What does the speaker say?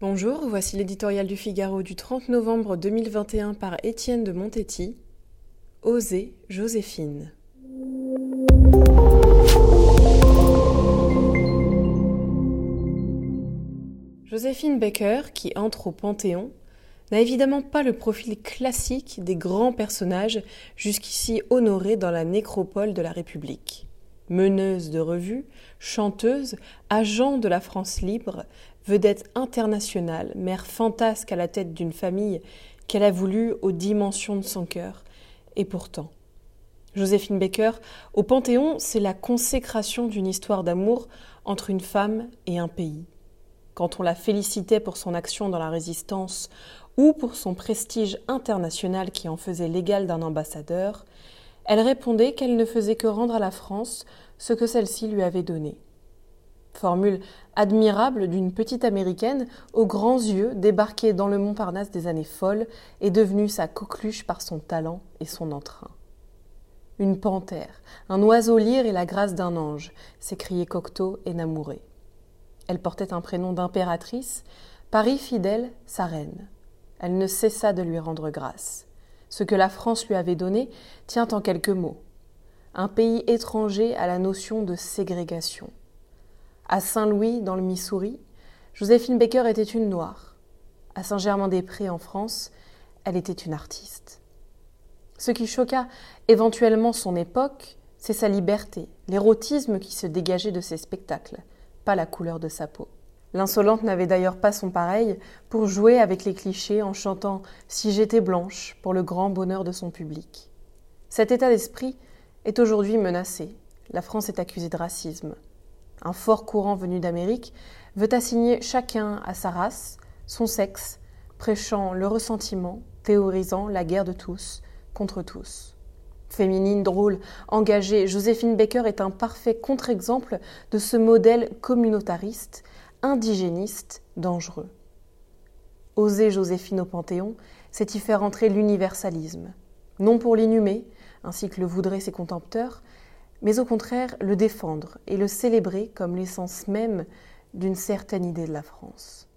Bonjour, voici l'éditorial du Figaro du 30 novembre 2021 par Étienne de Montetti. Osez, Joséphine. Joséphine Baker, qui entre au Panthéon, n'a évidemment pas le profil classique des grands personnages jusqu'ici honorés dans la nécropole de la République meneuse de revue, chanteuse, agent de la France libre, vedette internationale, mère fantasque à la tête d'une famille qu'elle a voulu aux dimensions de son cœur. Et pourtant, Joséphine Baker, au Panthéon, c'est la consécration d'une histoire d'amour entre une femme et un pays. Quand on la félicitait pour son action dans la résistance ou pour son prestige international qui en faisait l'égal d'un ambassadeur, elle répondait qu'elle ne faisait que rendre à la France ce que celle-ci lui avait donné. Formule admirable d'une petite américaine aux grands yeux débarquée dans le Montparnasse des années folles et devenue sa coqueluche par son talent et son entrain. Une panthère, un oiseau lyre et la grâce d'un ange, s'écriait Cocteau énamouré. Elle portait un prénom d'impératrice, Paris fidèle, sa reine. Elle ne cessa de lui rendre grâce. Ce que la France lui avait donné tient en quelques mots. Un pays étranger à la notion de ségrégation. À Saint-Louis, dans le Missouri, Joséphine Baker était une noire. À Saint-Germain-des-Prés, en France, elle était une artiste. Ce qui choqua éventuellement son époque, c'est sa liberté, l'érotisme qui se dégageait de ses spectacles, pas la couleur de sa peau. L'insolente n'avait d'ailleurs pas son pareil pour jouer avec les clichés en chantant Si j'étais blanche pour le grand bonheur de son public. Cet état d'esprit est aujourd'hui menacé. La France est accusée de racisme. Un fort courant venu d'Amérique veut assigner chacun à sa race, son sexe, prêchant le ressentiment, théorisant la guerre de tous contre tous. Féminine, drôle, engagée, Joséphine Baker est un parfait contre-exemple de ce modèle communautariste indigéniste dangereux. Oser Joséphine au Panthéon, c'est y faire entrer l'universalisme, non pour l'inhumer, ainsi que le voudraient ses contempteurs, mais au contraire le défendre et le célébrer comme l'essence même d'une certaine idée de la France.